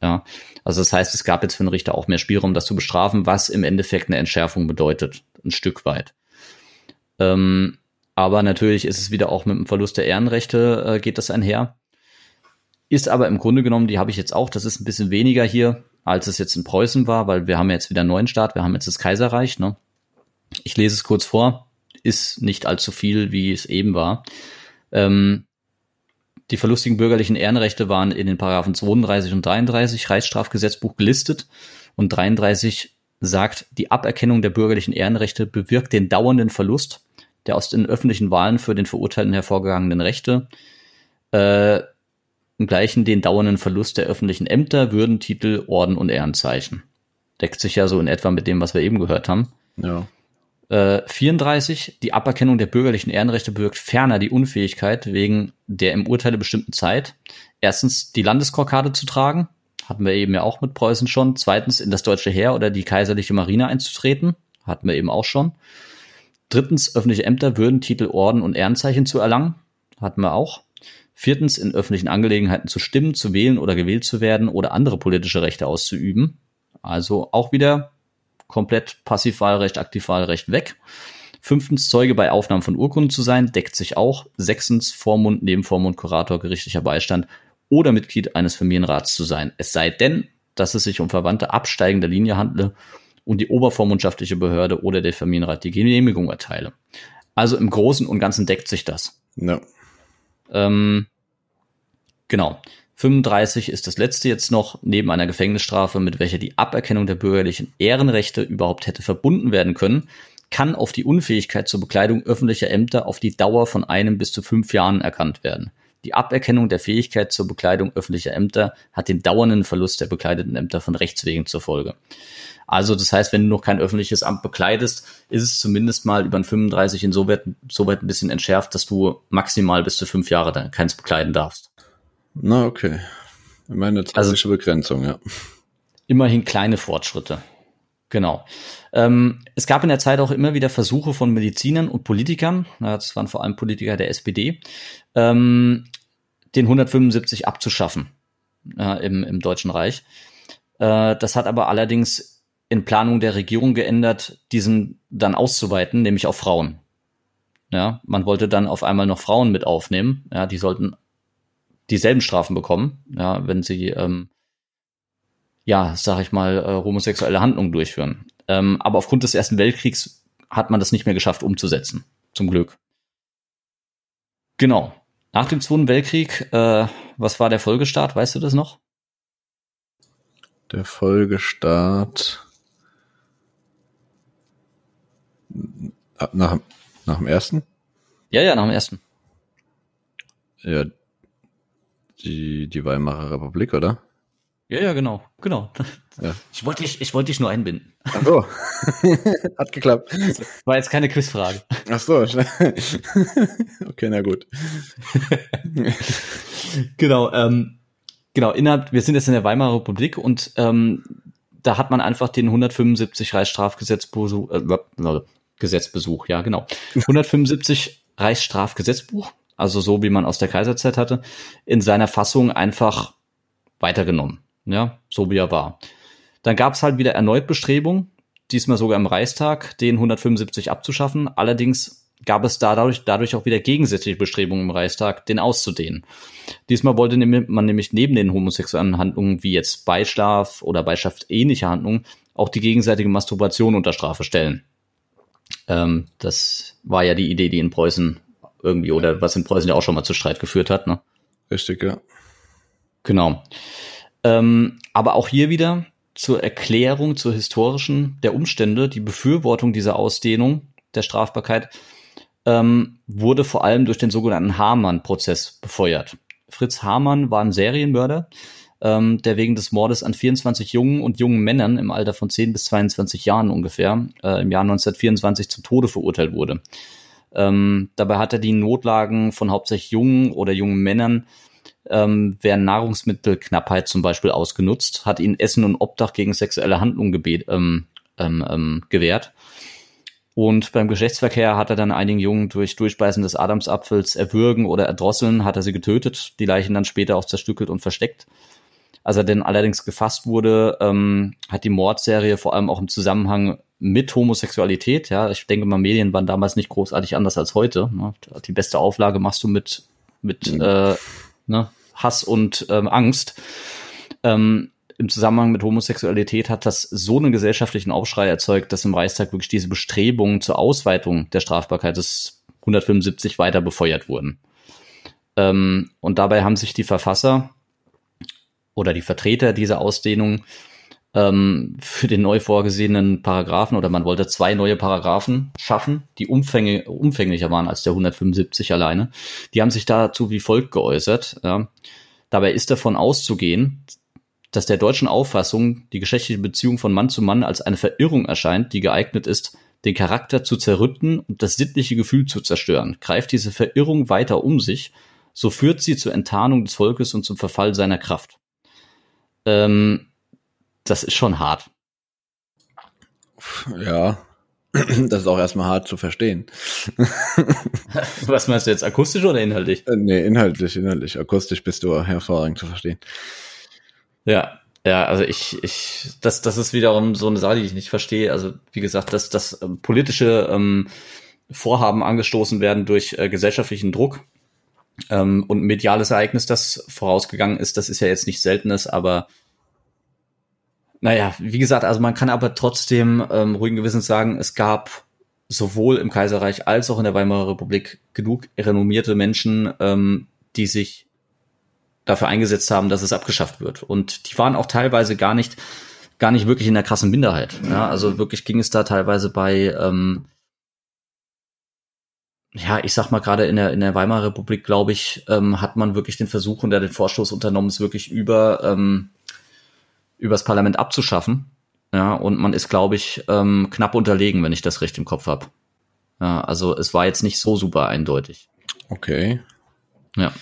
Ja, also das heißt, es gab jetzt für den Richter auch mehr Spielraum, das zu bestrafen, was im Endeffekt eine Entschärfung bedeutet, ein Stück weit. Ähm, aber natürlich ist es wieder auch mit dem Verlust der Ehrenrechte äh, geht das einher. Ist aber im Grunde genommen, die habe ich jetzt auch, das ist ein bisschen weniger hier, als es jetzt in Preußen war, weil wir haben jetzt wieder einen neuen Staat, wir haben jetzt das Kaiserreich. Ne? Ich lese es kurz vor, ist nicht allzu viel, wie es eben war. Ähm, die verlustigen bürgerlichen Ehrenrechte waren in den Paragraphen 32 und 33 Reichsstrafgesetzbuch gelistet und 33 sagt, die Aberkennung der bürgerlichen Ehrenrechte bewirkt den dauernden Verlust der aus den öffentlichen Wahlen für den Verurteilten hervorgegangenen Rechte, äh, im gleichen den dauernden Verlust der öffentlichen Ämter, Würden, Titel, Orden und Ehrenzeichen. Deckt sich ja so in etwa mit dem, was wir eben gehört haben. Ja. Äh, 34. Die Aberkennung der bürgerlichen Ehrenrechte bewirkt ferner die Unfähigkeit, wegen der im Urteile bestimmten Zeit, erstens die Landeskorkade zu tragen, hatten wir eben ja auch mit Preußen schon, zweitens in das deutsche Heer oder die kaiserliche Marine einzutreten, hatten wir eben auch schon. Drittens, öffentliche Ämter, Würden, Titel, Orden und Ehrenzeichen zu erlangen. Hatten wir auch. Viertens, in öffentlichen Angelegenheiten zu stimmen, zu wählen oder gewählt zu werden oder andere politische Rechte auszuüben. Also auch wieder komplett Passivwahlrecht, Aktivwahlrecht weg. Fünftens, Zeuge bei Aufnahmen von Urkunden zu sein, deckt sich auch. Sechstens, Vormund, Nebenvormund, Kurator, gerichtlicher Beistand oder Mitglied eines Familienrats zu sein. Es sei denn, dass es sich um Verwandte absteigender Linie handle und die obervormundschaftliche Behörde oder der Familienrat die Genehmigung erteile. Also im Großen und Ganzen deckt sich das. Ja. Ähm, genau. 35 ist das letzte jetzt noch, neben einer Gefängnisstrafe, mit welcher die Aberkennung der bürgerlichen Ehrenrechte überhaupt hätte verbunden werden können, kann auf die Unfähigkeit zur Bekleidung öffentlicher Ämter auf die Dauer von einem bis zu fünf Jahren erkannt werden. Die Aberkennung der Fähigkeit zur Bekleidung öffentlicher Ämter hat den dauernden Verlust der bekleideten Ämter von Rechtswegen zur Folge. Also das heißt, wenn du noch kein öffentliches Amt bekleidest, ist es zumindest mal über ein 35 insoweit soweit ein bisschen entschärft, dass du maximal bis zu fünf Jahre dann keins bekleiden darfst. Na, okay. Meine klassische also, Begrenzung, ja. Immerhin kleine Fortschritte. Genau. Ähm, es gab in der Zeit auch immer wieder Versuche von Medizinern und Politikern, das waren vor allem Politiker der SPD, ähm, den 175 abzuschaffen äh, im, im Deutschen Reich. Äh, das hat aber allerdings in Planung der Regierung geändert, diesen dann auszuweiten, nämlich auf Frauen. Ja, man wollte dann auf einmal noch Frauen mit aufnehmen. Ja, die sollten dieselben Strafen bekommen, ja, wenn sie, ähm, ja, sag ich mal, äh, homosexuelle Handlungen durchführen. Ähm, aber aufgrund des Ersten Weltkriegs hat man das nicht mehr geschafft umzusetzen. Zum Glück. Genau. Nach dem Zweiten Weltkrieg, äh, was war der Folgestart? Weißt du das noch? Der Folgestart nach, nach dem ersten? Ja, ja, nach dem ersten. Ja, die, die Weimarer Republik, oder? Ja, ja, genau, genau. Ja. Ich wollte dich, ich wollte dich nur einbinden. Ach so. Hat geklappt. War jetzt keine Quizfrage. Ach so. okay, na gut. genau, ähm, genau, innerhalb, wir sind jetzt in der Weimarer Republik und ähm, da hat man einfach den 175 Reichsstrafgesetzbuch, äh, Gesetzbesuch, ja, genau. 175 Reichsstrafgesetzbuch, also so wie man aus der Kaiserzeit hatte, in seiner Fassung einfach weitergenommen. Ja, so wie er war. Dann gab es halt wieder erneut Bestrebungen, diesmal sogar im Reichstag, den 175 abzuschaffen. Allerdings gab es dadurch, dadurch auch wieder gegensätzliche Bestrebungen im Reichstag, den auszudehnen. Diesmal wollte man nämlich neben den homosexuellen Handlungen wie jetzt Beischlaf oder Beischlaf ähnliche Handlungen auch die gegenseitige Masturbation unter Strafe stellen. Ähm, das war ja die Idee, die in Preußen irgendwie oder was in Preußen ja auch schon mal zu Streit geführt hat. Ne? Richtig, ja. Genau. Ähm, aber auch hier wieder zur Erklärung, zur historischen der Umstände, die Befürwortung dieser Ausdehnung der Strafbarkeit ähm, wurde vor allem durch den sogenannten Hamann-Prozess befeuert. Fritz Hamann war ein Serienmörder, ähm, der wegen des Mordes an 24 jungen und jungen Männern im Alter von 10 bis 22 Jahren ungefähr äh, im Jahr 1924 zum Tode verurteilt wurde. Ähm, dabei hat er die Notlagen von hauptsächlich jungen oder jungen Männern ähm, während Nahrungsmittelknappheit zum Beispiel ausgenutzt, hat ihnen Essen und Obdach gegen sexuelle Handlungen gebet, ähm, ähm, ähm, gewährt. Und beim Geschlechtsverkehr hat er dann einigen Jungen durch Durchbeißen des Adamsapfels erwürgen oder erdrosseln, hat er sie getötet, die Leichen dann später auch zerstückelt und versteckt. Als er denn allerdings gefasst wurde, ähm, hat die Mordserie vor allem auch im Zusammenhang mit Homosexualität, ja, ich denke mal, Medien waren damals nicht großartig anders als heute. Ne? Die beste Auflage machst du mit, mit mhm. äh, ne, Hass und ähm, Angst. Ähm, Im Zusammenhang mit Homosexualität hat das so einen gesellschaftlichen Aufschrei erzeugt, dass im Reichstag wirklich diese Bestrebungen zur Ausweitung der Strafbarkeit des 175 weiter befeuert wurden. Ähm, und dabei haben sich die Verfasser oder die Vertreter dieser Ausdehnung ähm, für den neu vorgesehenen Paragraphen oder man wollte zwei neue Paragraphen schaffen, die Umfänge, umfänglicher waren als der 175 alleine. Die haben sich dazu wie folgt geäußert. Ja. Dabei ist davon auszugehen, dass der deutschen Auffassung die geschlechtliche Beziehung von Mann zu Mann als eine Verirrung erscheint, die geeignet ist, den Charakter zu zerrütten und das sittliche Gefühl zu zerstören. Greift diese Verirrung weiter um sich, so führt sie zur Enttarnung des Volkes und zum Verfall seiner Kraft. Ähm, das ist schon hart. Ja, das ist auch erstmal hart zu verstehen. Was meinst du jetzt, akustisch oder inhaltlich? Äh, nee, inhaltlich, inhaltlich. Akustisch bist du hervorragend zu verstehen. Ja, ja, also ich, ich, das, das ist wiederum so eine Sache, die ich nicht verstehe. Also wie gesagt, dass, dass ähm, politische ähm, Vorhaben angestoßen werden durch äh, gesellschaftlichen Druck ähm, und ein mediales Ereignis, das vorausgegangen ist, das ist ja jetzt nicht seltenes, aber naja, wie gesagt, also man kann aber trotzdem ähm, ruhigen Gewissens sagen, es gab sowohl im Kaiserreich als auch in der Weimarer Republik genug renommierte Menschen, ähm, die sich dafür eingesetzt haben, dass es abgeschafft wird. Und die waren auch teilweise gar nicht, gar nicht wirklich in der krassen Minderheit. Ja, also wirklich ging es da teilweise bei, ähm, ja, ich sag mal gerade in der in der Weimarer Republik, glaube ich, ähm, hat man wirklich den Versuch und den Vorstoß unternommen, es wirklich über ähm, übers Parlament abzuschaffen. Ja, und man ist, glaube ich, ähm, knapp unterlegen, wenn ich das recht im Kopf habe. Ja, also es war jetzt nicht so super eindeutig. Okay. Ja.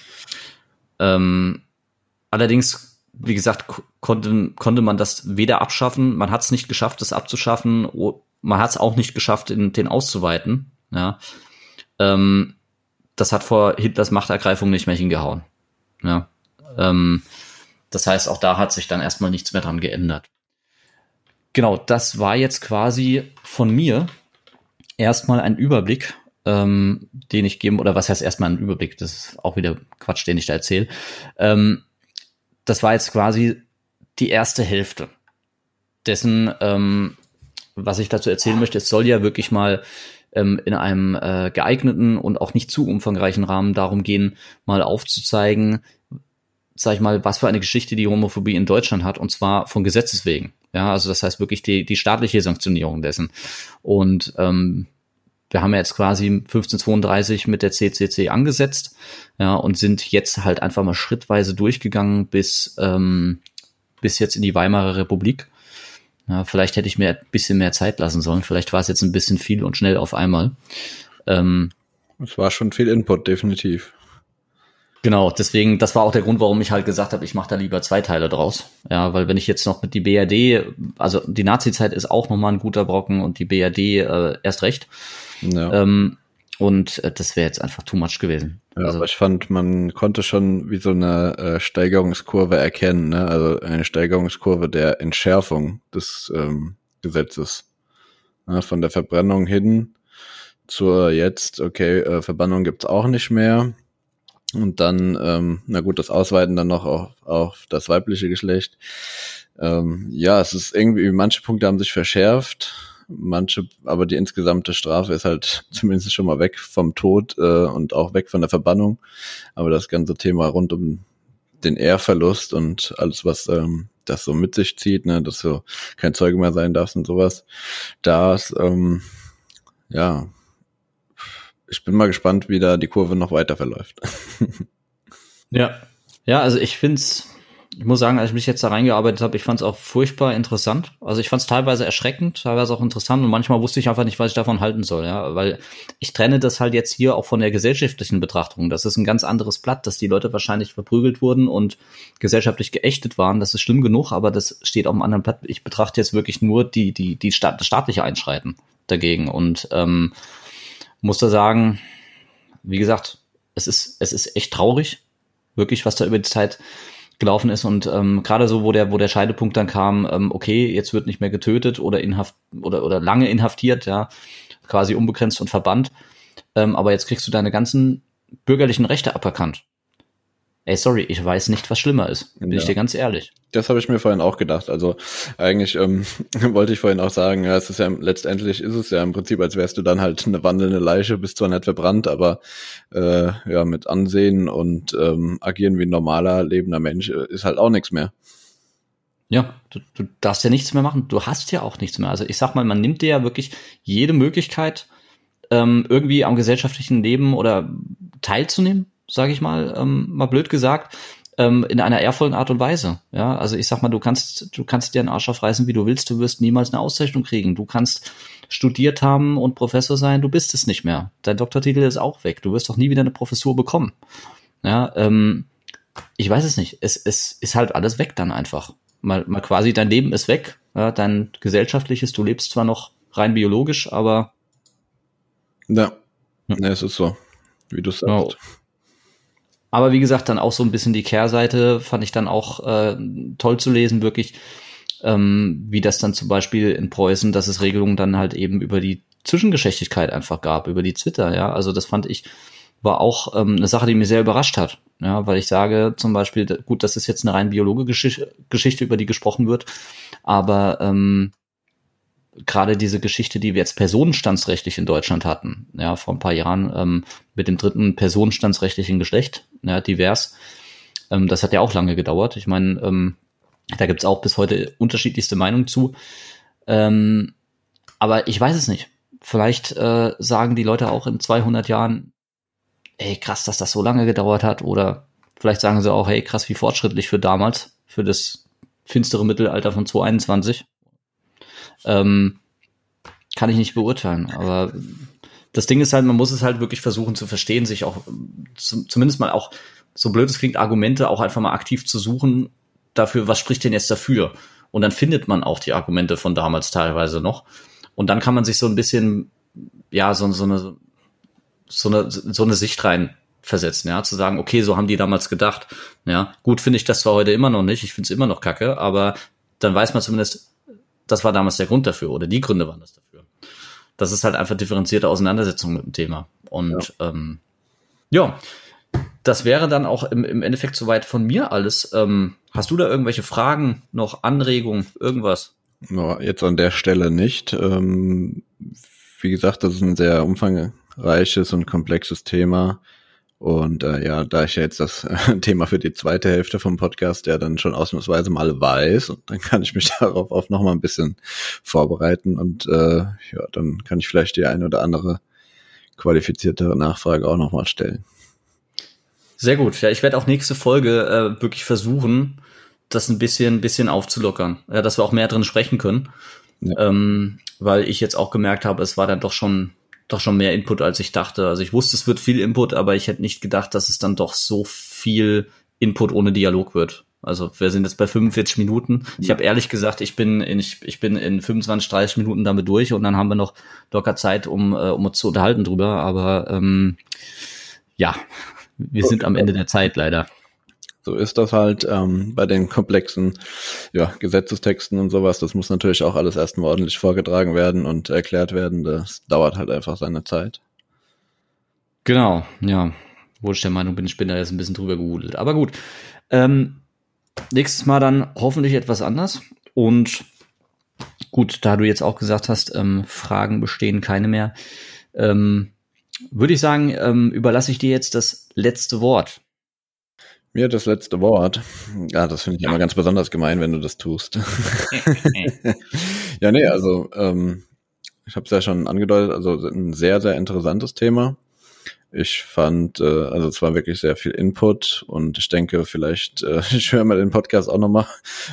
Ähm, allerdings wie gesagt, konnte, konnte man das weder abschaffen, man hat es nicht geschafft, das abzuschaffen, man hat es auch nicht geschafft, in, den auszuweiten. Ja. Ähm, das hat vor Hitlers Machtergreifung nicht mehr hingehauen. Ja. Ähm, das heißt, auch da hat sich dann erstmal nichts mehr dran geändert. Genau, das war jetzt quasi von mir erstmal ein Überblick, ähm, den ich geben, oder was heißt erstmal ein Überblick, das ist auch wieder Quatsch, den ich da erzähle. Ähm, das war jetzt quasi die erste Hälfte dessen, ähm, was ich dazu erzählen möchte. Es soll ja wirklich mal ähm, in einem äh, geeigneten und auch nicht zu umfangreichen Rahmen darum gehen, mal aufzuzeigen, sag ich mal, was für eine Geschichte die Homophobie in Deutschland hat, und zwar von Gesetzes wegen. Ja, also das heißt wirklich die, die staatliche Sanktionierung dessen. Und ähm, wir haben ja jetzt quasi 1532 mit der CCC angesetzt, ja, und sind jetzt halt einfach mal schrittweise durchgegangen bis, ähm, bis jetzt in die Weimarer Republik. Ja, vielleicht hätte ich mir ein bisschen mehr Zeit lassen sollen. Vielleicht war es jetzt ein bisschen viel und schnell auf einmal. Ähm, es war schon viel Input, definitiv. Genau, deswegen, das war auch der Grund, warum ich halt gesagt habe, ich mache da lieber zwei Teile draus. Ja, weil wenn ich jetzt noch mit die BRD, also die Nazi-Zeit ist auch nochmal ein guter Brocken und die BRD äh, erst recht. Ja. Ähm, und äh, das wäre jetzt einfach too much gewesen. Ja, also, aber ich fand, man konnte schon wie so eine äh, Steigerungskurve erkennen, ne? also eine Steigerungskurve der Entschärfung des ähm, Gesetzes. Ja, von der Verbrennung hin zur jetzt, okay, äh, Verbannung gibt's auch nicht mehr. Und dann, ähm, na gut, das Ausweiten dann noch auf, auf das weibliche Geschlecht. Ähm, ja, es ist irgendwie, manche Punkte haben sich verschärft manche, aber die insgesamte Strafe ist halt zumindest schon mal weg vom Tod äh, und auch weg von der Verbannung. Aber das ganze Thema rund um den Ehrverlust und alles, was ähm, das so mit sich zieht, ne, dass du kein Zeuge mehr sein darfst und sowas, das, ähm, ja, ich bin mal gespannt, wie da die Kurve noch weiter verläuft. ja, ja, also ich find's ich muss sagen, als ich mich jetzt da reingearbeitet habe, ich fand es auch furchtbar interessant. Also ich fand es teilweise erschreckend, teilweise auch interessant und manchmal wusste ich einfach nicht, was ich davon halten soll, ja, weil ich trenne das halt jetzt hier auch von der gesellschaftlichen Betrachtung. Das ist ein ganz anderes Blatt, dass die Leute wahrscheinlich verprügelt wurden und gesellschaftlich geächtet waren. Das ist schlimm genug, aber das steht auf einem anderen Blatt. Ich betrachte jetzt wirklich nur die die die staatliche Einschreiten dagegen und ähm, muss da sagen, wie gesagt, es ist es ist echt traurig, wirklich, was da über die Zeit gelaufen ist und ähm, gerade so, wo der, wo der Scheidepunkt dann kam, ähm, okay, jetzt wird nicht mehr getötet oder inhaft oder oder lange inhaftiert, ja, quasi unbegrenzt und verbannt, ähm, aber jetzt kriegst du deine ganzen bürgerlichen Rechte aberkannt. Ey, sorry, ich weiß nicht, was schlimmer ist. Bin ja. ich dir ganz ehrlich. Das habe ich mir vorhin auch gedacht. Also eigentlich ähm, wollte ich vorhin auch sagen, ja, es ist ja letztendlich ist es ja im Prinzip, als wärst du dann halt eine wandelnde Leiche, bist zwar nicht verbrannt, aber äh, ja, mit Ansehen und ähm, agieren wie ein normaler lebender Mensch äh, ist halt auch nichts mehr. Ja, du, du darfst ja nichts mehr machen. Du hast ja auch nichts mehr. Also ich sag mal, man nimmt dir ja wirklich jede Möglichkeit, ähm, irgendwie am gesellschaftlichen Leben oder teilzunehmen sage ich mal, ähm, mal blöd gesagt, ähm, in einer ehrvollen Art und Weise. Ja, also ich sag mal, du kannst, du kannst dir einen Arsch aufreißen, wie du willst, du wirst niemals eine Auszeichnung kriegen. Du kannst studiert haben und Professor sein, du bist es nicht mehr. Dein Doktortitel ist auch weg. Du wirst doch nie wieder eine Professur bekommen. Ja, ähm, ich weiß es nicht. Es, es ist halt alles weg dann einfach. Mal, mal quasi dein Leben ist weg, ja, dein gesellschaftliches, du lebst zwar noch rein biologisch, aber ja, ja. es ist so, wie du sagst. Ja. Aber wie gesagt, dann auch so ein bisschen die Kehrseite fand ich dann auch äh, toll zu lesen, wirklich, ähm, wie das dann zum Beispiel in Preußen, dass es Regelungen dann halt eben über die Zwischengeschäftigkeit einfach gab, über die Twitter, ja. Also das fand ich, war auch ähm, eine Sache, die mich sehr überrascht hat. Ja, weil ich sage zum Beispiel, gut, das ist jetzt eine rein biologische Geschichte, über die gesprochen wird, aber ähm, gerade diese Geschichte, die wir jetzt personenstandsrechtlich in Deutschland hatten, ja, vor ein paar Jahren ähm, mit dem dritten personenstandsrechtlichen Geschlecht, ja, divers, ähm, das hat ja auch lange gedauert. Ich meine, ähm, da gibt's auch bis heute unterschiedlichste Meinungen zu. Ähm, aber ich weiß es nicht. Vielleicht äh, sagen die Leute auch in 200 Jahren, ey, krass, dass das so lange gedauert hat. Oder vielleicht sagen sie auch, hey, krass, wie fortschrittlich für damals, für das finstere Mittelalter von 2021. Ähm, kann ich nicht beurteilen, aber das Ding ist halt, man muss es halt wirklich versuchen zu verstehen, sich auch zumindest mal auch, so blöd es klingt, Argumente auch einfach mal aktiv zu suchen, dafür, was spricht denn jetzt dafür? Und dann findet man auch die Argumente von damals teilweise noch. Und dann kann man sich so ein bisschen, ja, so, so eine, so eine, so eine Sicht rein versetzen, ja, zu sagen, okay, so haben die damals gedacht. Ja, gut finde ich das zwar heute immer noch nicht, ich finde es immer noch kacke, aber dann weiß man zumindest, das war damals der Grund dafür oder die Gründe waren das dafür. Das ist halt einfach differenzierte Auseinandersetzung mit dem Thema. Und ja, ähm, ja das wäre dann auch im, im Endeffekt soweit von mir alles. Ähm, hast du da irgendwelche Fragen, noch Anregungen, irgendwas? No, jetzt an der Stelle nicht. Ähm, wie gesagt, das ist ein sehr umfangreiches und komplexes Thema. Und äh, ja, da ich ja jetzt das Thema für die zweite Hälfte vom Podcast ja dann schon ausnahmsweise mal weiß, und dann kann ich mich darauf auch noch mal ein bisschen vorbereiten und äh, ja, dann kann ich vielleicht die eine oder andere qualifiziertere Nachfrage auch noch mal stellen. Sehr gut. Ja, ich werde auch nächste Folge äh, wirklich versuchen, das ein bisschen, bisschen aufzulockern, ja, dass wir auch mehr drin sprechen können, ja. ähm, weil ich jetzt auch gemerkt habe, es war dann doch schon doch schon mehr Input, als ich dachte. Also ich wusste, es wird viel Input, aber ich hätte nicht gedacht, dass es dann doch so viel Input ohne Dialog wird. Also wir sind jetzt bei 45 Minuten. Ich habe ehrlich gesagt, ich bin in, ich, ich bin in 25, 30 Minuten damit durch und dann haben wir noch locker Zeit, um, äh, um uns zu unterhalten drüber. Aber ähm, ja, wir sind am Ende der Zeit leider. So ist das halt ähm, bei den komplexen ja, Gesetzestexten und sowas. Das muss natürlich auch alles erstmal ordentlich vorgetragen werden und erklärt werden. Das dauert halt einfach seine Zeit. Genau, ja. Wo ich der Meinung bin, ich bin da jetzt ein bisschen drüber gehudelt. Aber gut. Ähm, nächstes Mal dann hoffentlich etwas anders. Und gut, da du jetzt auch gesagt hast, ähm, Fragen bestehen keine mehr, ähm, würde ich sagen, ähm, überlasse ich dir jetzt das letzte Wort. Mir das letzte Wort. Ja, das finde ich immer ganz besonders gemein, wenn du das tust. ja, nee, also ähm, ich habe es ja schon angedeutet, also ein sehr, sehr interessantes Thema. Ich fand, äh, also es war wirklich sehr viel Input und ich denke, vielleicht, äh, ich höre mal den Podcast auch nochmal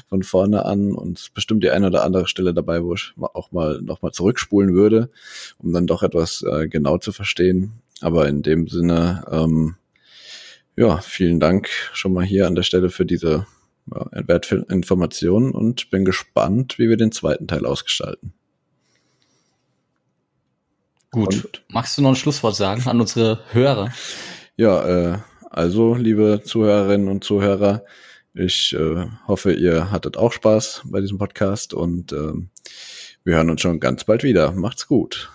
von vorne an und es ist bestimmt die eine oder andere Stelle dabei, wo ich auch mal nochmal zurückspulen würde, um dann doch etwas äh, genau zu verstehen. Aber in dem Sinne, ähm, ja, vielen Dank schon mal hier an der Stelle für diese ja, wertvollen Informationen und bin gespannt, wie wir den zweiten Teil ausgestalten. Gut. Und, Magst du noch ein Schlusswort sagen an unsere Hörer? Ja, äh, also, liebe Zuhörerinnen und Zuhörer, ich äh, hoffe, ihr hattet auch Spaß bei diesem Podcast und äh, wir hören uns schon ganz bald wieder. Macht's gut.